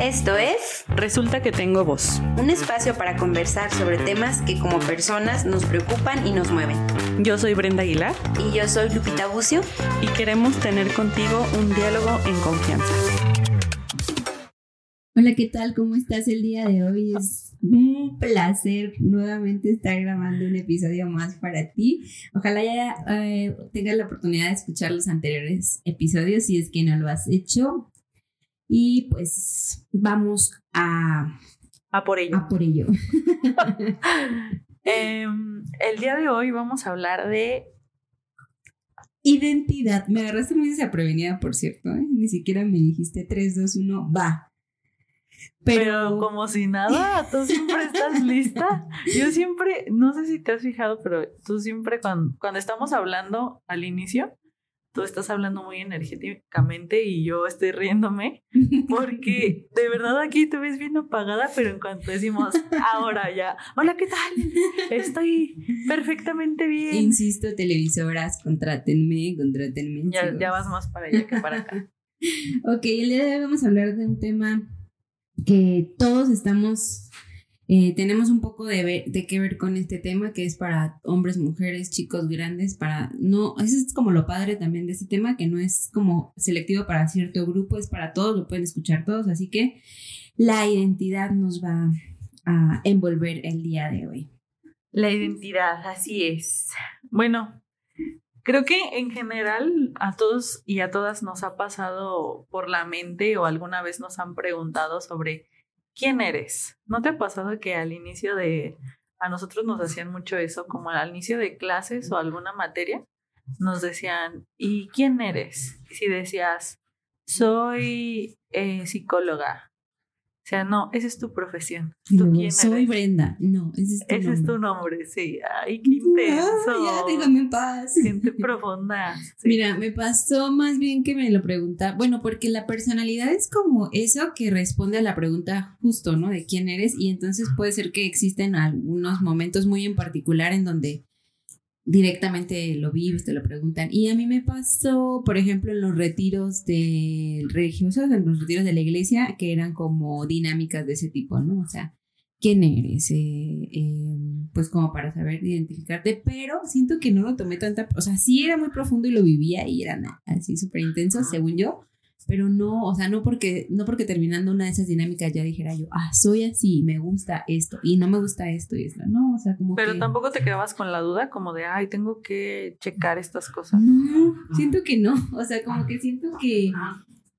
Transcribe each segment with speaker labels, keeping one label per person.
Speaker 1: Esto es
Speaker 2: Resulta que tengo voz.
Speaker 1: un espacio para conversar sobre temas que como personas nos preocupan y nos mueven.
Speaker 2: Yo soy Brenda Aguilar
Speaker 1: Y yo soy Lupita Bucio.
Speaker 2: y queremos tener contigo un diálogo en confianza.
Speaker 3: Hola, ¿qué tal? ¿Cómo estás el día de hoy? Es un placer nuevamente estar grabando un episodio más para ti. Ojalá ya eh, tengas la oportunidad de escuchar los anteriores episodios si es que no lo has hecho. Y pues vamos a,
Speaker 2: A por ello.
Speaker 3: a por ello.
Speaker 2: Em, el día de hoy vamos a hablar de
Speaker 3: Identidad. Me agarraste muy desaprevenida, por cierto. ¿eh? Ni siquiera me dijiste 3, 2, 1, va.
Speaker 2: Pero,
Speaker 3: Pero,
Speaker 2: como si nada, tú siempre estás lista. Yo siempre, no sé si te has fijado, pero tú siempre cuando, cuando estamos hablando al inicio, tú estás hablando muy energéticamente y yo estoy riéndome porque de verdad aquí te ves bien apagada, pero en cuanto decimos ahora ya, hola, ¿qué tal? Estoy perfectamente bien.
Speaker 3: insisto, televisoras, contrátenme, contrátenme.
Speaker 2: Ya,
Speaker 3: chicos.
Speaker 2: ya vas más para allá que para acá.
Speaker 3: Ok, el día de hoy vamos a hablar de un tema que todos estamos, eh, tenemos un poco de, ver- de qué ver con este tema, que es para hombres, mujeres, chicos grandes, para, no, eso es como lo padre también de este tema, que no es como selectivo para cierto grupo, es para todos, lo pueden escuchar todos, así que la identidad nos va a envolver el día de hoy.
Speaker 2: La identidad, así es. Bueno, creo que en general a todos y a todas nos ha pasado por la mente o alguna vez nos han preguntado sobre quién eres. ¿No te ha pasado que al inicio de, a nosotros nos hacían mucho eso, como al inicio de clases o alguna materia, nos decían, ¿y quién eres? Si decías, soy eh, psicóloga. O sea, no, esa es tu profesión.
Speaker 3: Y
Speaker 2: ¿Tú
Speaker 3: luego,
Speaker 2: quién
Speaker 3: soy
Speaker 2: eres?
Speaker 3: Brenda. No, ese es tu
Speaker 2: Ese es
Speaker 3: nombre.
Speaker 2: tu nombre, sí. Ay, qué intenso.
Speaker 3: Ya, déjame en paz.
Speaker 2: Gente profunda. sí.
Speaker 3: Mira, me pasó más bien que me lo pregunta, bueno, porque la personalidad es como eso que responde a la pregunta justo, ¿no? De quién eres y entonces puede ser que existen algunos momentos muy en particular en donde directamente lo vives, te lo preguntan. Y a mí me pasó, por ejemplo, en los retiros del religiosos, en los retiros de la iglesia, que eran como dinámicas de ese tipo, ¿no? O sea, quién eres, Eh, eh, pues como para saber identificarte, pero siento que no lo tomé tanta, o sea, sí era muy profundo y lo vivía y era na- así súper intenso, según yo, pero no, o sea, no porque, no porque terminando una de esas dinámicas ya dijera yo, ah, soy así, me gusta esto y no me gusta esto y esto, no, o sea, como
Speaker 2: Pero
Speaker 3: que...
Speaker 2: tampoco te quedabas con la duda como de, ay, tengo que checar estas cosas.
Speaker 3: No, siento que no. O sea, como que siento que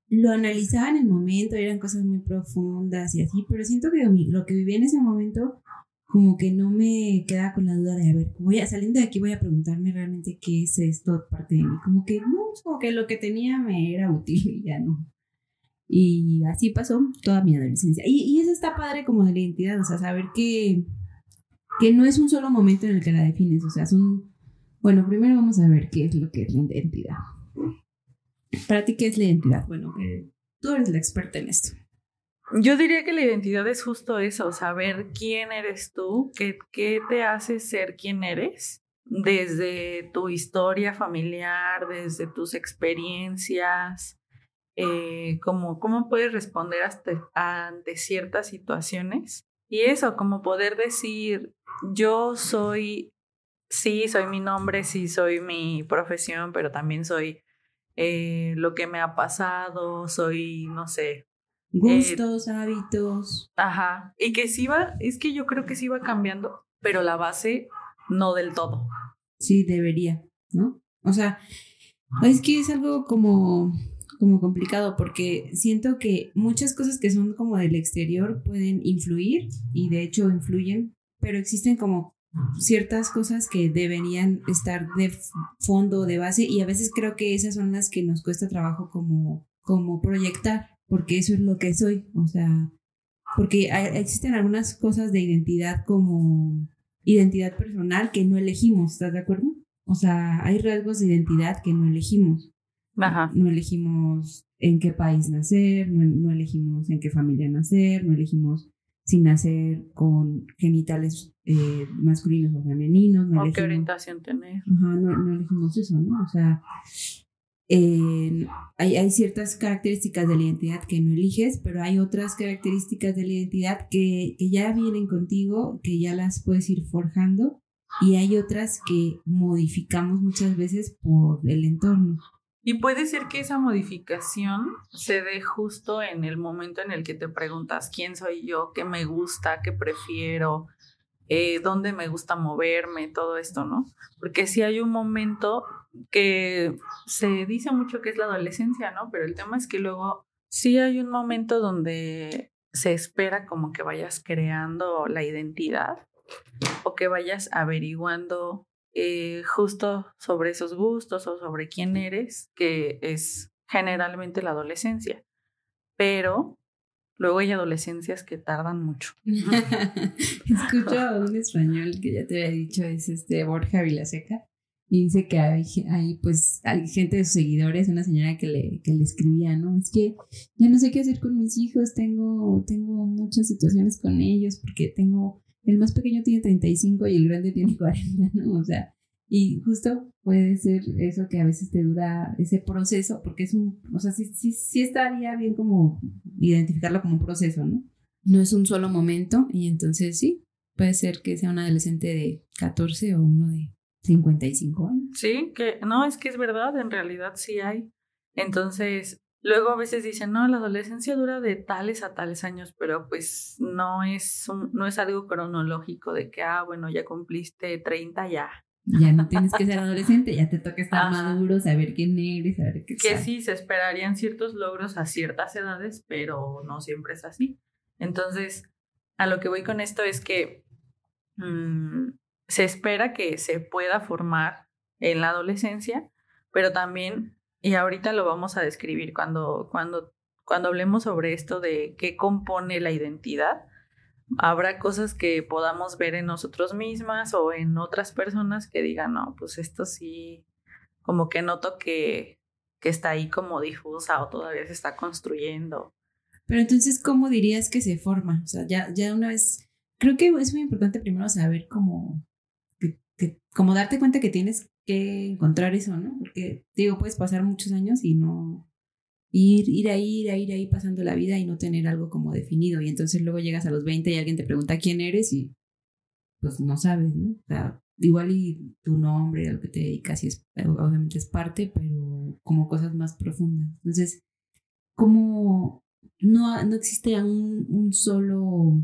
Speaker 3: lo analizaba en el momento, eran cosas muy profundas y así, pero siento que lo que vivía en ese momento, como que no me quedaba con la duda de, a ver, voy a, saliendo de aquí voy a preguntarme realmente qué es esto parte de mí. Como que no, como que lo que tenía me era útil y ya no. Y así pasó toda mi adolescencia. Y, y eso está padre como de la identidad, o sea, saber que, que no es un solo momento en el que la defines, o sea, son bueno, primero vamos a ver qué es lo que es la identidad. Para ti, ¿qué es la identidad? Bueno, eh, tú eres la experta en esto.
Speaker 2: Yo diría que la identidad es justo eso, saber quién eres tú, qué, qué te hace ser quien eres, desde tu historia familiar, desde tus experiencias, eh, cómo puedes responder ante ciertas situaciones. Y eso, como poder decir, yo soy, sí, soy mi nombre, sí, soy mi profesión, pero también soy eh, lo que me ha pasado, soy, no sé,
Speaker 3: Gustos, hábitos.
Speaker 2: Ajá. Y que sí va, es que yo creo que sí va cambiando, pero la base no del todo.
Speaker 3: Sí, debería, ¿no? O sea, es que es algo como, como complicado porque siento que muchas cosas que son como del exterior pueden influir y de hecho influyen, pero existen como ciertas cosas que deberían estar de fondo, de base y a veces creo que esas son las que nos cuesta trabajo como, como proyectar, porque eso es lo que soy, o sea, porque hay- existen algunas cosas de identidad como identidad personal que no elegimos, ¿estás de acuerdo? O sea, hay rasgos de identidad que no elegimos.
Speaker 2: Ajá.
Speaker 3: No elegimos en qué país nacer, no, no elegimos en qué familia nacer, no elegimos si nacer con genitales eh, masculinos o femeninos, no
Speaker 2: O qué orientación tener.
Speaker 3: ajá, no, no elegimos eso, ¿no? O sea, hay, hay, ciertas características de la identidad que no eliges, pero hay otras características de la identidad que, que ya vienen contigo, que ya las puedes ir forjando, y hay otras que modificamos muchas veces por el entorno.
Speaker 2: Y puede ser que esa modificación se dé justo en el momento en el que te preguntas quién soy yo, qué me gusta, qué prefiero, eh, dónde me gusta moverme, todo esto, ¿no? Porque si hay un momento que se dice mucho que es la adolescencia, ¿no? Pero el tema es que luego sí hay un momento donde se espera como que vayas creando la identidad o que vayas averiguando eh, justo sobre esos gustos o sobre quién eres, que es generalmente la adolescencia. Pero luego hay adolescencias que tardan mucho.
Speaker 3: Escucho a un español que ya te había dicho, es este Borja Vilaseca, y dice que hay, pues hay gente de sus seguidores, una señora que le, que le escribía, ¿no? Es que ya no sé qué hacer con mis hijos, tengo, tengo muchas situaciones con ellos porque tengo, el más pequeño tiene 35 y el grande tiene 40, ¿no? O sea, y justo puede ser eso que a veces te dura ese proceso, porque es un, o sea, sí, sí, sí estaría bien como identificarlo como un proceso, ¿no? No es un solo momento y entonces sí, puede ser que sea un adolescente de 14 o uno de 55 años.
Speaker 2: Sí, que no, es que es verdad, en realidad sí hay. Entonces, luego a veces dicen, no, la adolescencia dura de tales a tales años, pero pues no es, no es algo cronológico de que, ah, bueno, ya cumpliste 30 ya.
Speaker 3: Ya no tienes que ser adolescente, ya te toca estar maduro, saber quién eres, saber qué
Speaker 2: Que sí, se esperarían ciertos logros a ciertas edades, pero no siempre es así. Entonces, a lo que voy con esto es que mm, se espera que se pueda formar en la adolescencia, pero también, y ahorita lo vamos a describir cuando, cuando, cuando hablemos sobre esto de qué compone la identidad, habrá cosas que podamos ver en nosotros mismas o en otras personas que digan, no, pues esto sí, como que noto que, que está ahí como difusa o todavía se está construyendo.
Speaker 3: Pero entonces, ¿cómo dirías que se forma? O sea, ya, ya una vez, creo que es muy importante primero saber cómo, como darte cuenta que tienes que encontrar eso, ¿no? Porque, digo, puedes pasar muchos años y no ir, ir ahí, ir ahí, ir ahí pasando la vida y no tener algo como definido. Y entonces luego llegas a los 20 y alguien te pregunta quién eres y pues no sabes, ¿no? O sea, igual y tu nombre, a lo que te dedicas, y es, obviamente es parte, pero como cosas más profundas. Entonces, como no, no existe un, un solo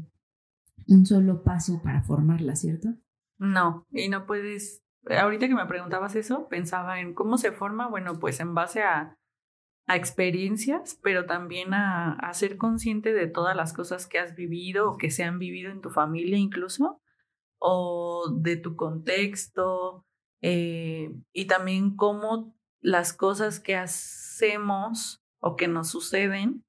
Speaker 3: un solo paso para formarla, ¿cierto?
Speaker 2: No, y no puedes, ahorita que me preguntabas eso, pensaba en cómo se forma, bueno, pues en base a, a experiencias, pero también a, a, ser consciente de todas las cosas que has vivido o que se han vivido en tu familia incluso, o de tu contexto, eh, y también cómo las cosas que hacemos o que nos suceden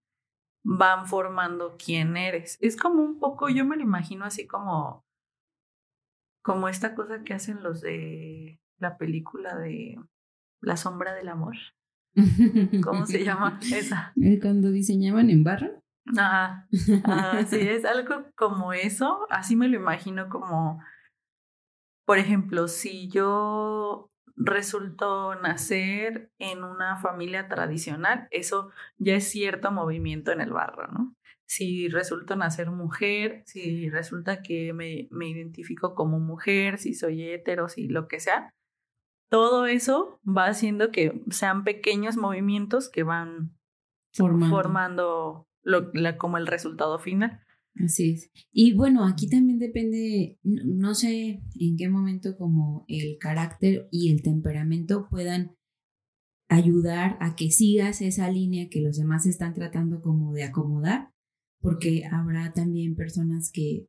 Speaker 2: van formando quién eres. Es como un poco, yo me lo imagino así como como esta cosa que hacen los de la película de La sombra del amor. ¿Cómo se llama esa?
Speaker 3: Cuando diseñaban en barra.
Speaker 2: Ajá. sí, es algo como eso. Así me lo imagino como, por ejemplo, si yo resulto nacer en una familia tradicional, eso ya es cierto movimiento en el barro, ¿no? Si resulto nacer mujer, si resulta que me, me identifico como mujer, si soy hetero, si lo que sea, todo eso va haciendo que sean pequeños movimientos que van formando, lo, como el resultado final.
Speaker 3: Así es. Y bueno, aquí también depende, no sé en qué momento como el carácter y el temperamento puedan ayudar a que sigas esa línea que los demás están tratando como de acomodar porque habrá también personas que,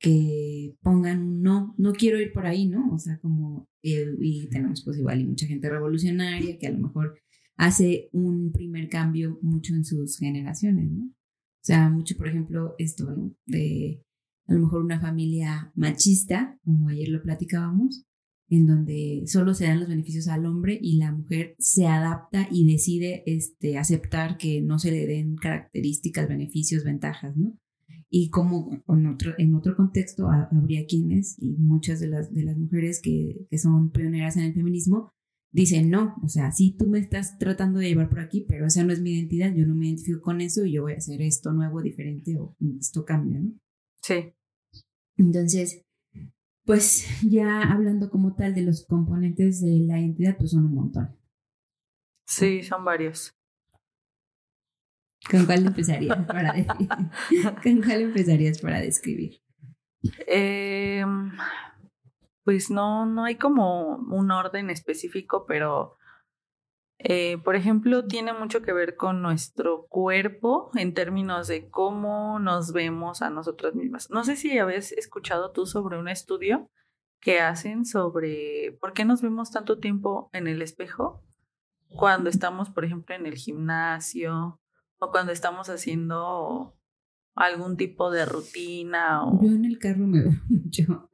Speaker 3: que pongan no, no quiero ir por ahí, ¿no? O sea, como, y tenemos pues igual y mucha gente revolucionaria que a lo mejor hace un primer cambio mucho en sus generaciones, ¿no? O sea, mucho, por ejemplo, esto, ¿no? De a lo mejor una familia machista, como ayer lo platicábamos, en donde solo se dan los beneficios al hombre y la mujer se adapta y decide este, aceptar que no se le den características, beneficios, ventajas, ¿no? Y como en otro, en otro contexto habría quienes, y muchas de las, de las mujeres que, que son pioneras en el feminismo, dice, no, o sea, sí tú me estás tratando de llevar por aquí, pero esa no es mi identidad, yo no me identifico con eso y yo voy a hacer esto nuevo, diferente o esto cambia, ¿no?
Speaker 2: Sí.
Speaker 3: Entonces, pues ya hablando como tal de los componentes de la identidad, pues son un montón.
Speaker 2: Sí, son varios.
Speaker 3: ¿Con cuál empezarías para, ¿Con cuál empezarías para describir?
Speaker 2: Eh, pues no, no hay como un orden específico, pero eh, por ejemplo, tiene mucho que ver con nuestro cuerpo en términos de cómo nos vemos a nosotras mismas. No sé si habías escuchado tú sobre un estudio que hacen sobre por qué nos vemos tanto tiempo en el espejo cuando estamos, por ejemplo, en el gimnasio o cuando estamos haciendo algún tipo de rutina o...
Speaker 3: Yo en el carro me veo mucho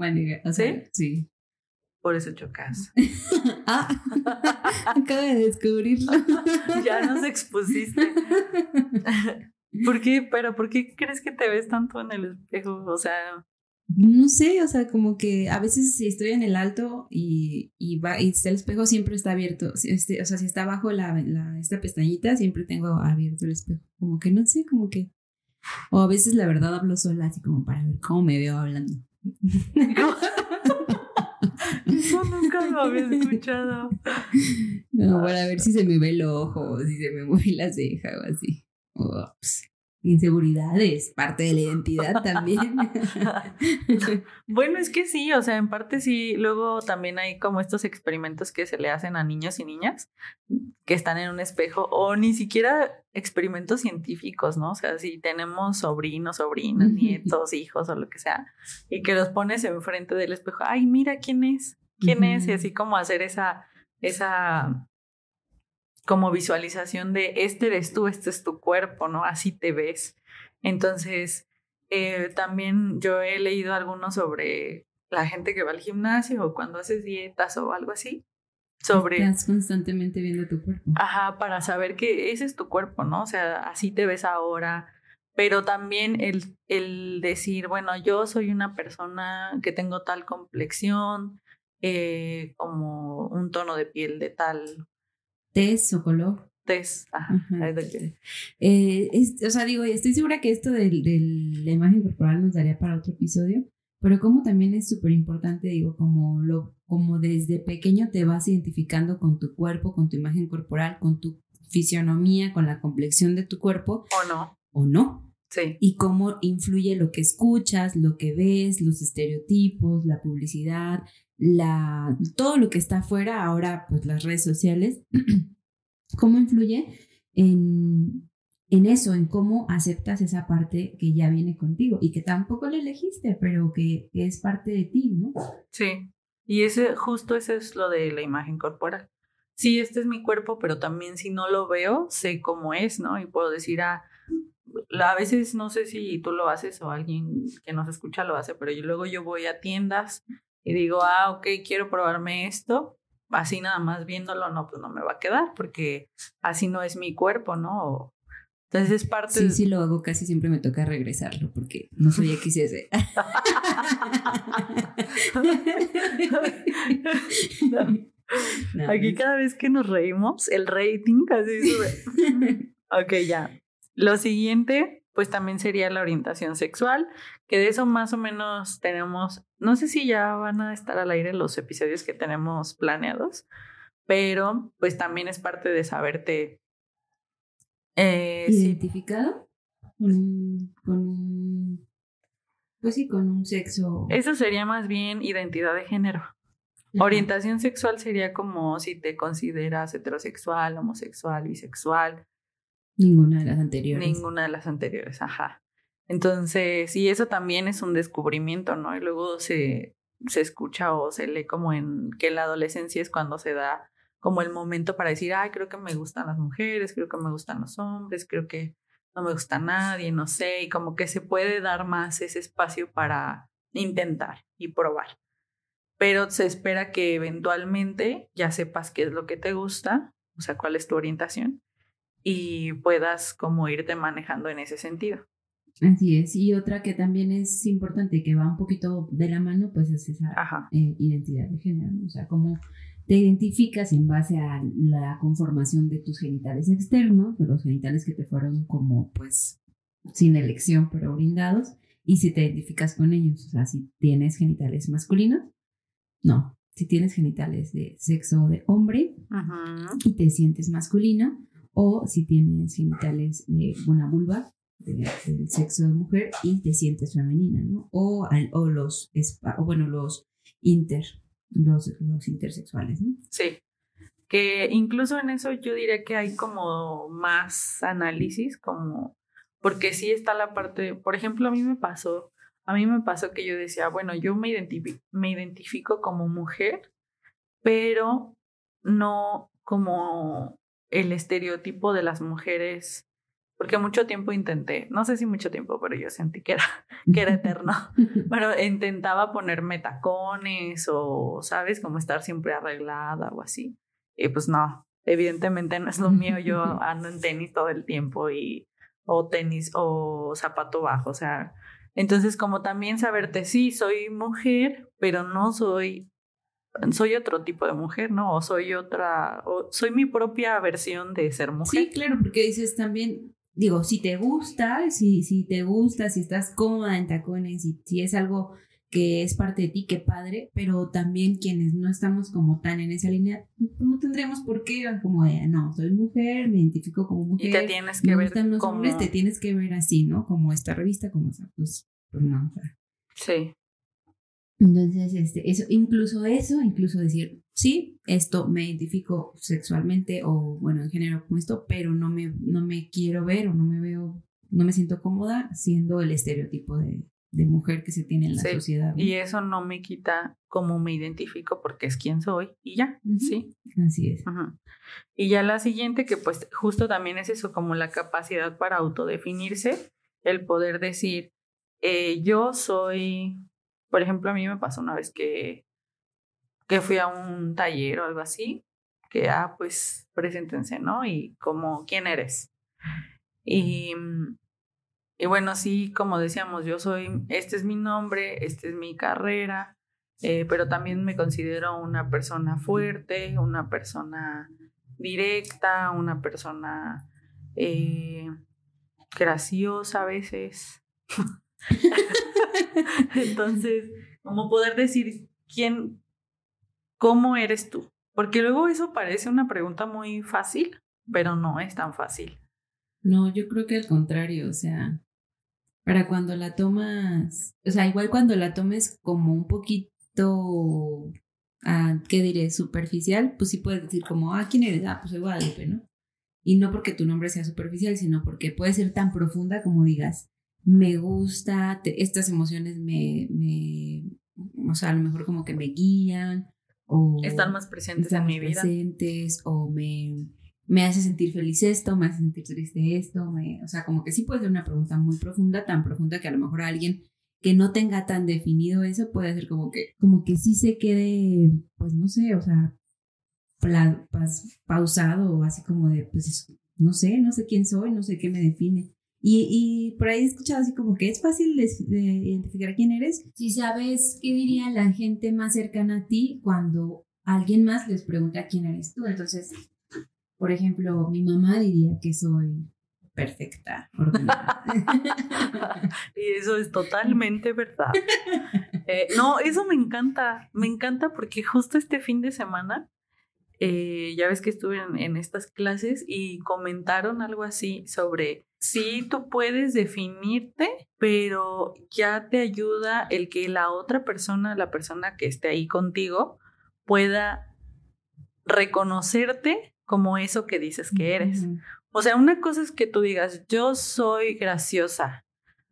Speaker 3: ¿Sí? Sí.
Speaker 2: Por eso chocas.
Speaker 3: ah, acabo de descubrirlo.
Speaker 2: ya nos expusiste. ¿Por qué? Pero ¿por qué crees que te ves tanto en el espejo? O sea...
Speaker 3: No sé, o sea, como que a veces si estoy en el alto y, y, va, y el espejo siempre está abierto. Este, o sea, si está abajo la, la, esta pestañita, siempre tengo abierto el espejo. Como que no sé, como que o a veces la verdad hablo sola así como para ver cómo me veo hablando.
Speaker 2: Eso nunca lo había escuchado.
Speaker 3: No, para ver si se me ve el ojo, si se me mueve la ceja o así. Ups inseguridades, parte de la identidad también.
Speaker 2: bueno, es que sí, o sea, en parte sí, luego también hay como estos experimentos que se le hacen a niños y niñas que están en un espejo o ni siquiera experimentos científicos, ¿no? O sea, si tenemos sobrinos, sobrinas, nietos, hijos o lo que sea, y que los pones enfrente del espejo, ay, mira quién es, quién es, y así como hacer esa, esa como visualización de este eres tú, este es tu cuerpo, ¿no? Así te ves. Entonces, eh, también yo he leído algunos sobre la gente que va al gimnasio o cuando haces dietas o algo así. Sobre...
Speaker 3: Estás constantemente viendo tu cuerpo.
Speaker 2: Ajá, para saber que ese es tu cuerpo, ¿no? O sea, así te ves ahora. Pero también el, el decir, bueno, yo soy una persona que tengo tal complexión, eh, como un tono de piel de tal
Speaker 3: test o color.
Speaker 2: Test, ajá.
Speaker 3: Eh, o sea, digo, estoy segura que esto de, la imagen corporal nos daría para otro episodio, pero como también es súper importante, digo, como, lo, como desde pequeño te vas identificando con tu cuerpo, con tu imagen corporal, con tu fisionomía, con la complexión de tu cuerpo.
Speaker 2: O no.
Speaker 3: O no.
Speaker 2: Sí.
Speaker 3: Y cómo influye lo que escuchas, lo que ves, los estereotipos, la publicidad, la, todo lo que está afuera, ahora pues las redes sociales, cómo influye en, en eso, en cómo aceptas esa parte que ya viene contigo y que tampoco la elegiste, pero que, es parte de ti, ¿no?
Speaker 2: Sí, y ese, justo eso es lo de la imagen corporal. Sí, este es mi cuerpo, pero también si no lo veo, sé cómo es, ¿no? Y puedo decir, ah, a veces no sé si tú lo haces o alguien que nos escucha lo hace, pero yo, luego yo voy a tiendas y digo, ah, ok, quiero probarme esto, así nada más viéndolo, no, pues no me va a quedar, porque así no es mi cuerpo, ¿no? Entonces es parte.
Speaker 3: Sí, sí, lo hago, casi siempre me toca regresarlo, porque no soy XS.
Speaker 2: Aquí cada vez que nos reímos, el rating casi sube. ok, ya. Lo siguiente pues también sería la orientación sexual, que de eso más o menos tenemos, no sé si ya van a estar al aire los episodios que tenemos planeados, pero pues también es parte de saberte.
Speaker 3: Eh, ¿Identificado? Con, con, pues sí, con un sexo.
Speaker 2: Eso sería más bien identidad de género. Orientación sexual sería como si te consideras heterosexual, homosexual, bisexual,
Speaker 3: Ninguna de las anteriores.
Speaker 2: Ninguna de las anteriores, ajá. Entonces, y eso también es un descubrimiento, ¿no? Y luego se, se escucha o se lee como en que la adolescencia es cuando se da como el momento para decir, ay, creo que me gustan las mujeres, creo que me gustan los hombres, creo que no me gusta nadie, no sé, y como que se puede dar más ese espacio para intentar y probar. Pero se espera que eventualmente ya sepas qué es lo que te gusta, o sea, cuál es tu orientación, y puedas como irte manejando en ese sentido.
Speaker 3: Así es. Y otra que también es importante, que va un poquito de la mano, pues es esa eh, identidad de género. O sea, cómo te identificas en base a la conformación de tus genitales externos, de los genitales que te fueron como pues sin elección pero brindados, y si te identificas con ellos, o sea, si tienes genitales masculinos, no, si tienes genitales de sexo de hombre y te sientes masculina, o si tienes genitales de una vulva del sexo de mujer y te sientes femenina, ¿no? O, o los, o bueno, los inter, los, los intersexuales, ¿no?
Speaker 2: Sí. Que incluso en eso yo diría que hay como más análisis, como, porque sí está la parte, por ejemplo, a mí me pasó, a mí me pasó que yo decía, bueno, yo me, me identifico como mujer, pero no como el estereotipo de las mujeres, porque mucho tiempo intenté, no sé si mucho tiempo, pero yo sentí que era, que era eterno, pero intentaba ponerme tacones o, ¿sabes? Como estar siempre arreglada o así. Y pues no, evidentemente no es lo mío, yo ando en tenis todo el tiempo y o tenis o zapato bajo, o sea, entonces como también saberte, sí, soy mujer, pero no soy soy otro tipo de mujer, ¿no? O soy otra, o soy mi propia versión de ser mujer.
Speaker 3: Sí, claro, porque dices también, digo, si te gusta, si, si te gusta, si estás cómoda en tacones, y si es algo que es parte de ti, qué padre, pero también quienes no estamos como tan en esa línea, no tendremos por qué, como de, no, soy mujer, me identifico como mujer.
Speaker 2: Y te tienes que ver
Speaker 3: los
Speaker 2: como...
Speaker 3: hombres, te tienes que ver así, ¿no? Como esta revista, como, o sea, pues, pues no, o sea.
Speaker 2: Sí.
Speaker 3: Entonces, este, eso, incluso eso, incluso decir, sí, esto me identifico sexualmente o, bueno, en género como esto, pero no me, no me quiero ver o no me veo, no me siento cómoda siendo el estereotipo de, de mujer que se tiene en la sociedad.
Speaker 2: Y eso no me quita cómo me identifico porque es quien soy y ya, ¿sí?
Speaker 3: Así es.
Speaker 2: Y ya la siguiente, que pues justo también es eso, como la capacidad para autodefinirse, el poder decir, eh, yo soy por ejemplo, a mí me pasó una vez que, que fui a un taller o algo así, que, ah, pues, preséntense, ¿no? Y como, ¿quién eres? Y, y bueno, sí, como decíamos, yo soy, este es mi nombre, esta es mi carrera, eh, pero también me considero una persona fuerte, una persona directa, una persona eh, graciosa a veces. Entonces, como poder decir quién, cómo eres tú. Porque luego eso parece una pregunta muy fácil, pero no es tan fácil.
Speaker 3: No, yo creo que al contrario, o sea, para cuando la tomas, o sea, igual cuando la tomes como un poquito, ah, ¿qué diré? Superficial, pues sí puedes decir como, ah, ¿quién eres? Ah, pues soy Guadalupe, ¿no? Y no porque tu nombre sea superficial, sino porque puede ser tan profunda como digas, me gusta, estas emociones me, me, o sea, a lo mejor como que me guían o...
Speaker 2: Están más presentes en mi vida.
Speaker 3: presentes o me, me hace sentir feliz esto, me hace sentir triste esto, me, o sea, como que sí puede ser una pregunta muy profunda, tan profunda que a lo mejor alguien que no tenga tan definido eso puede ser como que, como que sí se quede, pues no sé, o sea, pausado o así como de, pues no sé, no sé quién soy, no sé qué me define. Y, y, por ahí he escuchado así como que es fácil de, identificar quién eres. Si sabes qué diría la gente más cercana a ti cuando alguien más les pregunta quién eres tú. Entonces, por ejemplo, mi mamá diría que soy perfecta,
Speaker 2: y eso es totalmente verdad. Eh, no, eso me encanta, me encanta porque justo este fin de semana eh, ya ves que estuve en, estas clases y comentaron algo así sobre si tú puedes definirte, pero ya te ayuda el que la otra persona, la persona que esté ahí contigo, pueda reconocerte como eso que dices que eres. O sea, una cosa es que tú digas, yo soy graciosa,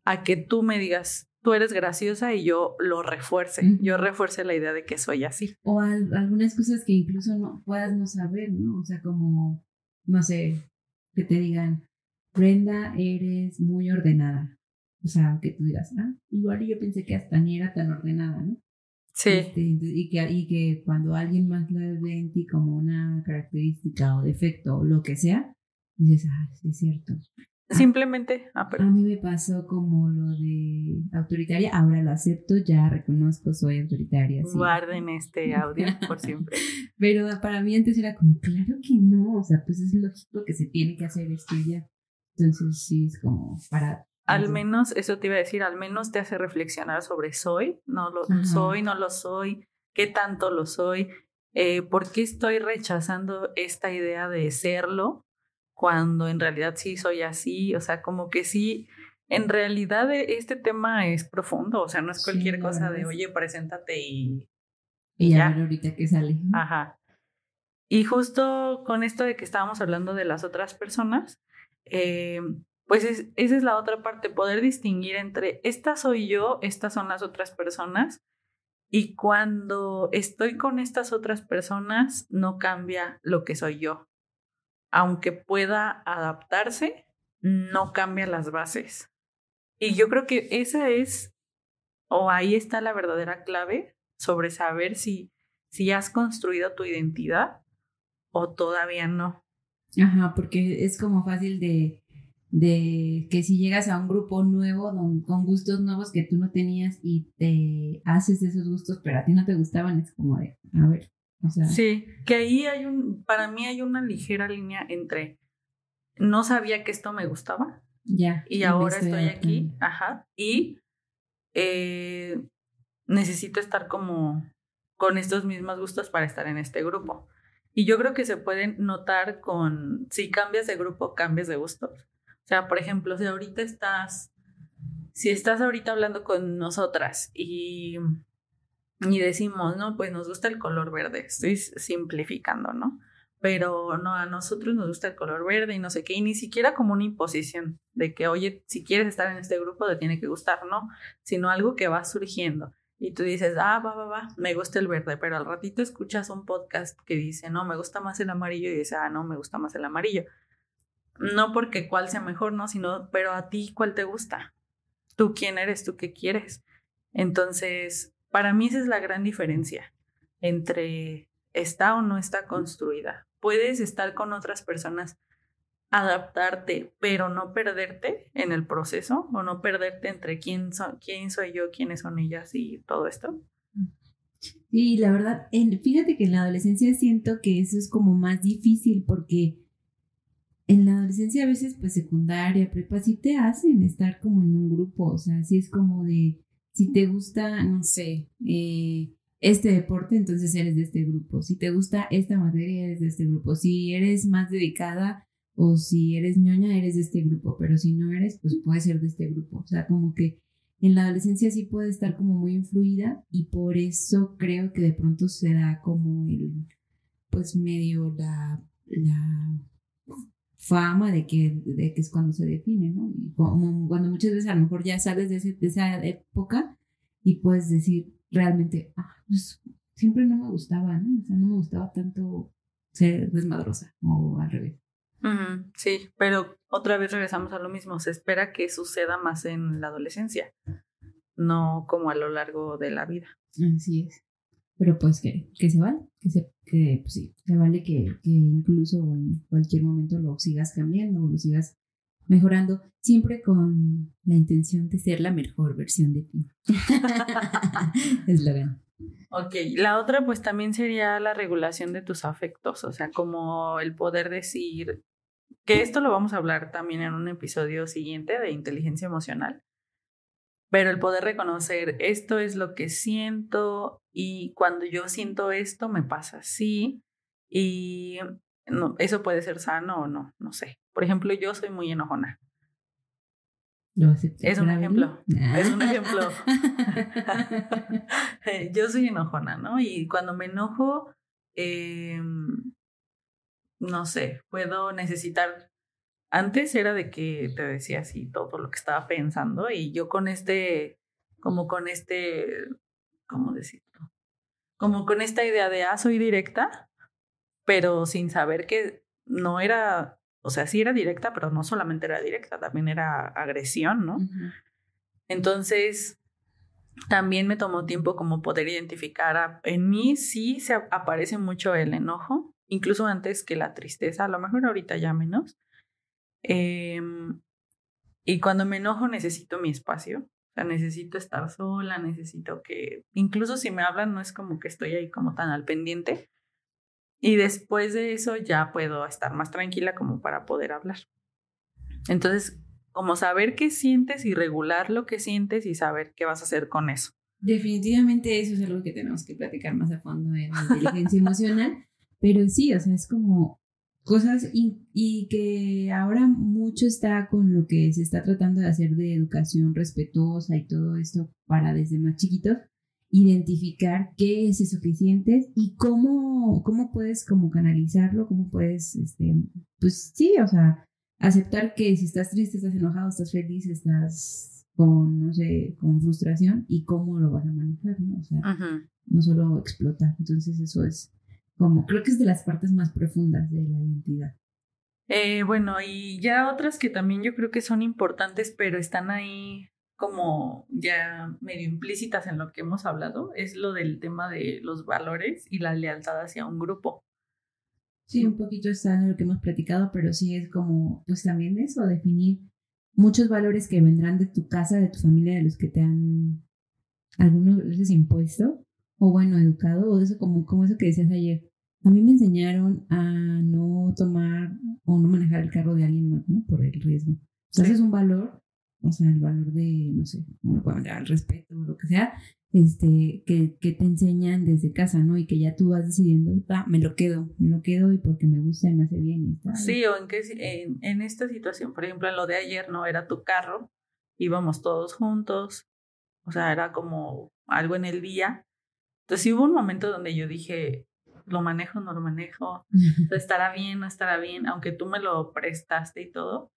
Speaker 2: a que tú me digas, tú eres graciosa y yo lo refuerce, yo refuerce la idea de que soy así.
Speaker 3: O algunas cosas que incluso no puedas no saber, ¿no? O sea, como, no sé, que te digan, Brenda, eres muy ordenada. O sea, que tú digas, ah, igual yo pensé que hasta ni era tan ordenada, ¿no?
Speaker 2: Sí.
Speaker 3: Este, y, que, y que cuando alguien más la ve en ti como una característica o defecto o lo que sea, dices, ah, sí es cierto.
Speaker 2: Simplemente, ah,
Speaker 3: A mí me pasó como lo de autoritaria, ahora lo acepto, ya reconozco, soy autoritaria.
Speaker 2: Guarden este audio por siempre.
Speaker 3: Pero para mí antes era como, claro que no, o sea, pues es lógico que se tiene que hacer esto ya. Entonces sí, es como para...
Speaker 2: Al menos, eso te iba a decir, al menos te hace reflexionar sobre soy, no lo soy, no lo soy, qué tanto lo soy, eh, por qué estoy rechazando esta idea de serlo cuando en realidad sí soy así, o sea, como que sí, en realidad e, este tema es profundo, o sea, no es cualquier cosa de, oye, preséntate y...
Speaker 3: Y ya, ahorita que sale.
Speaker 2: Ajá. Y justo con esto de que estábamos hablando de las otras personas, eh, pues esa es la otra parte, poder distinguir entre esta soy yo, estas son las otras personas, y cuando estoy con estas otras personas, no cambia lo que soy yo aunque pueda adaptarse, no cambia las bases. Y yo creo que esa es, o ahí está la verdadera clave sobre saber si, si has construido tu identidad o todavía no.
Speaker 3: Ajá, porque es como fácil de, de que si llegas a un grupo nuevo con gustos nuevos que tú no tenías y te haces esos gustos, pero a ti no te gustaban, es como de, a ver,
Speaker 2: sí, que ahí hay un, para mí hay una ligera línea entre no sabía que esto me gustaba.
Speaker 3: Ya.
Speaker 2: Y ahora estoy aquí, ajá, y eh, necesito estar como con estos mismos gustos para estar en este grupo. Y yo creo que se pueden notar con, si cambias de grupo, cambias de gustos. O sea, por ejemplo, si ahorita estás, si estás ahorita hablando con nosotras y y decimos, no, pues nos gusta el color verde, estoy simplificando, ¿no? Pero no, a nosotros nos gusta el color verde y no sé qué, y ni siquiera como una imposición de que, oye, si quieres estar en este grupo te tiene que gustar, no, sino algo que va surgiendo. Y tú dices, ah, va, va, va, me gusta el verde, pero al ratito escuchas un podcast que dice, no, me gusta más el amarillo y dices, ah, no, me gusta más el amarillo. No porque cuál sea mejor, no, sino, pero a ti cuál te gusta. Tú quién eres, tú qué quieres. Entonces, para mí esa es la gran diferencia entre está o no está construida. Puedes estar con otras personas, adaptarte, pero no perderte en el proceso o no perderte entre quién, quién soy yo, quiénes son ellas y todo esto.
Speaker 3: Y la verdad, fíjate que en la adolescencia siento que eso es como más difícil porque en la adolescencia a veces pues secundaria, prepa, sí te hacen estar como en un grupo, o sea, sí es como de si te gusta, no sé, eh, este deporte, entonces eres de este grupo. Si te gusta esta materia, eres de este grupo. Si eres más dedicada o si eres ñoña, eres de este grupo. Pero si no eres, pues puedes ser de este grupo. O sea, como que en la adolescencia sí puede estar como muy influida y por eso creo que de pronto se da como el, pues medio la, la fama de que, de que es cuando se define, ¿no? Y como, cuando muchas veces a lo mejor ya sales de, de esa época y puedes decir realmente, ah, pues siempre no me gustaba, ¿no? O sea, no me gustaba tanto ser desmadrosa o al revés.
Speaker 2: Sí, pero otra vez regresamos a lo mismo, se espera que suceda más en la adolescencia, no como a lo largo de la vida.
Speaker 3: Así es. Pero pues que, que se vale, que se, que pues sí, se vale que, que incluso en cualquier momento lo sigas cambiando o lo sigas mejorando, siempre con la intención de ser la mejor versión de ti. Eslogan.
Speaker 2: Ok, la otra pues también sería la regulación de tus afectos, o sea, como el poder decir, que esto lo vamos a hablar también en un episodio siguiente de inteligencia emocional, pero el poder reconocer esto es lo que siento y cuando yo siento esto me pasa así y no, eso puede ser sano o no, no sé. Por ejemplo, yo soy muy enojona. es un ejemplo. Es un ejemplo. yo soy enojona, ¿no? Y cuando me enojo, eh, no sé, puedo necesitar antes era de que te decía así todo lo que estaba pensando y yo con este, como con este, ¿cómo decirlo? Como con esta idea de, ah, soy directa, pero sin saber que no era, o sea, sí era directa, pero no solamente era directa, también era agresión, ¿no? Entonces, también me tomó tiempo como poder identificar, en mí sí se aparece mucho el enojo, incluso antes que la tristeza, a lo mejor ahorita ya menos, Em, Y cuando me enojo necesito mi espacio. O sea, necesito estar sola, necesito que, incluso si me hablan, no es como que estoy ahí como tan al pendiente. Y después de eso ya puedo estar más tranquila como para poder hablar. Entonces, como saber qué sientes y regular lo que sientes y saber qué vas a hacer con eso.
Speaker 3: Definitivamente eso es algo que tenemos que platicar más a fondo en inteligencia emocional, pero sí, o sea, es como cosas y, que ahora mucho está con lo que se está tratando de hacer de educación respetuosa y todo esto para desde más chiquitos identificar qué es eso que sientes y cómo, cómo puedes como canalizarlo, cómo puedes, este, pues sí, o sea, aceptar que si estás triste, estás enojado, estás feliz, estás con, no sé, con frustración y cómo lo vas a manejar, ¿no? O sea, no solo explotar. Entonces eso es como, creo que es de las partes más profundas de la identidad.
Speaker 2: Eh, bueno, y ya otras que también yo creo que son importantes, pero están ahí como ya medio implícitas en lo que hemos hablado, es lo del tema de los valores y la lealtad hacia un grupo.
Speaker 3: Sí, un poquito está en lo que hemos platicado, pero sí es como, pues también eso, definir muchos valores que vendrán de tu casa, de tu familia, de los que te han algunos veces impuesto, o bueno, educado, o eso como, como eso que decías ayer. A mí me enseñaron a no tomar o no manejar el carro de alguien más, ¿no? Por el riesgo. Entonces es un valor, o sea, el valor de, no sé, el respeto o lo que sea, este, que, que, te enseñan desde casa, ¿no? Y que ya tú vas decidiendo, ah, me lo quedo, me lo quedo y porque me gusta y me hace bien.
Speaker 2: sí, o en, que, en, en esta situación, por ejemplo, en lo de ayer, ¿no? Era tu carro, íbamos todos juntos, o sea, era como algo en el día. Entonces sí hubo un momento donde yo dije, lo manejo, no lo manejo, estará bien, no estará bien, aunque tú me lo prestaste y todo,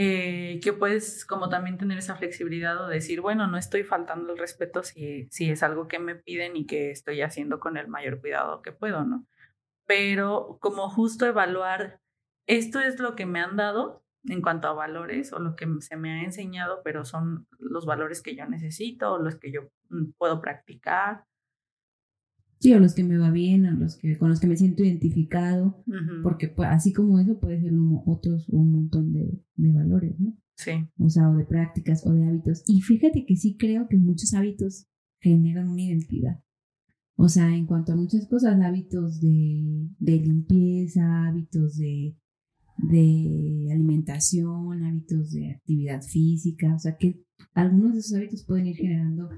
Speaker 2: eh, que puedes como también tener esa flexibilidad o decir, bueno, no estoy faltando el respeto si, si es algo que me piden y que estoy haciendo con el mayor cuidado que puedo, ¿no? Pero como justo evaluar, esto es lo que me han dado en cuanto a valores o lo que se me ha enseñado, pero son los valores que yo necesito o los que yo mm, puedo practicar
Speaker 3: Sí, o los que me va bien, o los que, con los que me siento identificado, porque pues, así como eso puede ser otros un montón de, de, valores, ¿no?
Speaker 2: Sí.
Speaker 3: O sea, o de prácticas o de hábitos. Y fíjate que sí creo que muchos hábitos generan una identidad. O sea, en cuanto a muchas cosas, hábitos de, de limpieza, hábitos de, de alimentación, hábitos de actividad física, o sea, que algunos de esos hábitos pueden ir generando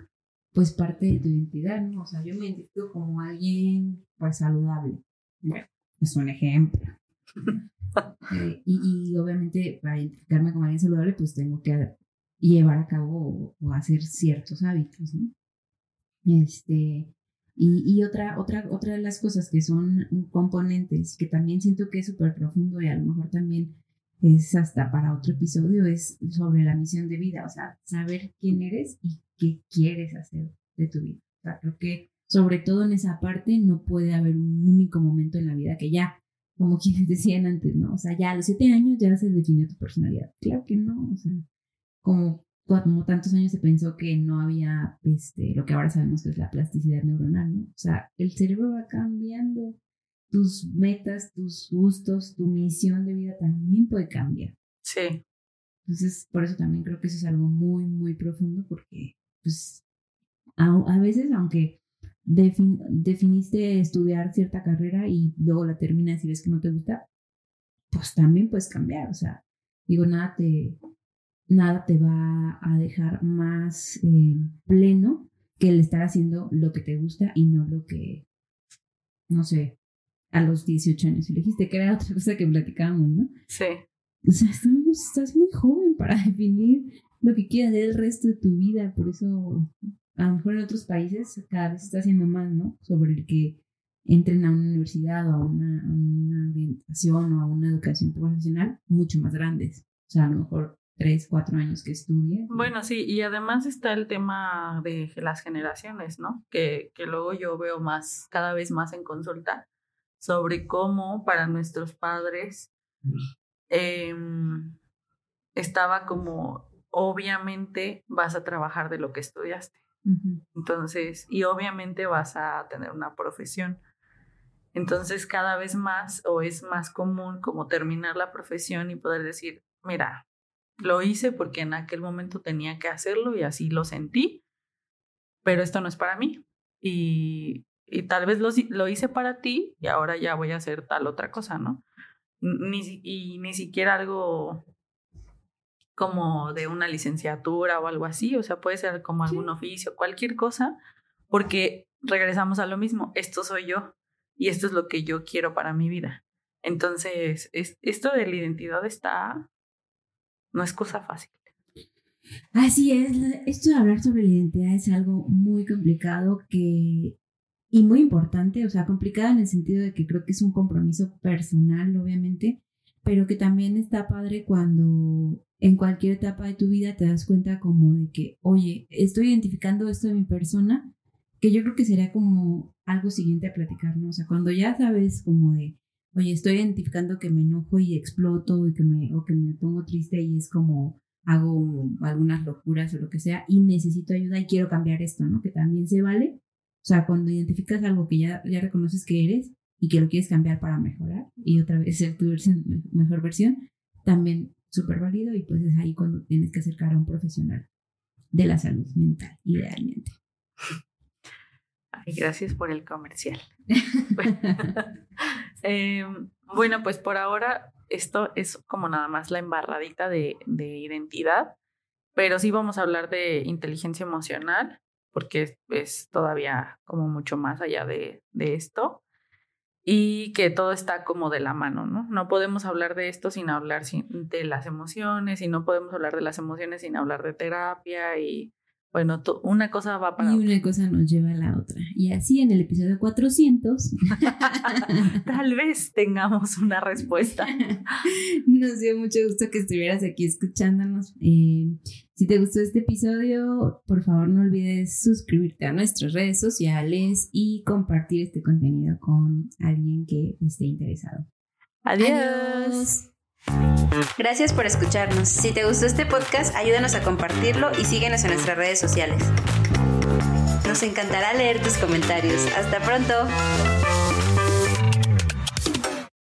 Speaker 3: pues parte de tu identidad, ¿no? O sea, yo me identifico como alguien pues saludable. Bueno, es un ejemplo. Eh, y, obviamente para identificarme como alguien saludable pues tengo que llevar a cabo o, hacer ciertos hábitos, ¿no? Este, y, y, otra, otra, otra de las cosas que son componentes que también siento que es súper profundo y a lo mejor también es hasta para otro episodio, es sobre la misión de vida, o sea, saber quién eres y qué quieres hacer de tu vida. O sea, creo que sobre todo en esa parte no puede haber un único momento en la vida que ya, como quienes decían antes, ¿no? O sea, ya a los siete años ya se definió tu personalidad. Claro que no, o sea, como, como tantos años se pensó que no había este, lo que ahora sabemos que es la plasticidad neuronal, ¿no? O sea, el cerebro va cambiando, tus metas, tus gustos, tu misión de vida también puede cambiar.
Speaker 2: Sí.
Speaker 3: Entonces, por eso también creo que eso es algo muy, muy profundo porque pues a, veces aunque definiste estudiar cierta carrera y luego la terminas y ves que no te gusta, pues también puedes cambiar, o sea, digo, nada te, nada te va a dejar más eh, pleno que el estar haciendo lo que te gusta y no lo que, no sé, a los 18 años elegiste, que era otra cosa que platicábamos, ¿no?
Speaker 2: Sí.
Speaker 3: O sea, estás muy joven para definir lo que quieras del resto de tu vida. Por eso, a lo mejor en otros países cada vez se está haciendo más, ¿no? Sobre el que entren a una universidad o a una, orientación o a una educación profesional mucho más grandes. O sea, a lo mejor tres, cuatro años que estudien.
Speaker 2: Bueno, sí, y además está el tema de las generaciones, ¿no? Que, que luego yo veo más, cada vez más en consulta, sobre cómo para nuestros padres eh, estaba como obviamente vas a trabajar de lo que estudiaste. Entonces, y obviamente vas a tener una profesión. Entonces, cada vez más o es más común como terminar la profesión y poder decir, mira, lo hice porque en aquel momento tenía que hacerlo y así lo sentí, pero esto no es para mí. Y, y tal vez lo, lo, hice para ti y ahora ya voy a hacer tal otra cosa, ¿no? Ni, y ni siquiera algo como de una licenciatura o algo así, o sea, puede ser como algún oficio, cualquier cosa, porque regresamos a lo mismo, esto soy yo y esto es lo que yo quiero para mi vida. Entonces, es, esto de la identidad está, no es cosa fácil.
Speaker 3: Así es, esto de hablar sobre la identidad es algo muy complicado que y muy importante, o sea, complicado en el sentido de que creo que es un compromiso personal, obviamente, pero que también está padre cuando en cualquier etapa de tu vida te das cuenta como de que, oye, estoy identificando esto de mi persona, que yo creo que sería como algo siguiente a platicar, ¿no? O sea, cuando ya sabes como de, oye, estoy identificando que me enojo y exploto y que me, o que me pongo triste y es como hago algunas locuras o lo que sea y necesito ayuda y quiero cambiar esto, ¿no? Que también se vale. O sea, cuando identificas algo que ya, ya reconoces que eres y que lo quieres cambiar para mejorar y otra vez ser tu mejor versión, también súper válido y pues es ahí cuando tienes que acercar a un profesional de la salud mental, idealmente.
Speaker 2: Ay, gracias por el comercial. Em, bueno, pues por ahora esto es como nada más la embarradita de, de, identidad, pero sí vamos a hablar de inteligencia emocional, porque es, todavía como mucho más allá de, de esto y que todo está como de la mano, ¿no? No podemos hablar de esto sin hablar de las emociones y no podemos hablar de las emociones sin hablar de terapia y bueno, una cosa va para
Speaker 3: Y una cosa nos lleva a la otra. Y así en el episodio 400.
Speaker 2: Tal vez tengamos una respuesta.
Speaker 3: Nos dio mucho gusto que estuvieras aquí escuchándonos. Eh, si te gustó este episodio, por favor no olvides suscribirte a nuestras redes sociales y compartir este contenido con alguien que esté interesado.
Speaker 2: Adiós.
Speaker 1: Gracias por escucharnos. Si te gustó este podcast, ayúdanos a compartirlo y síguenos en nuestras redes sociales. Nos encantará leer tus comentarios. Hasta pronto.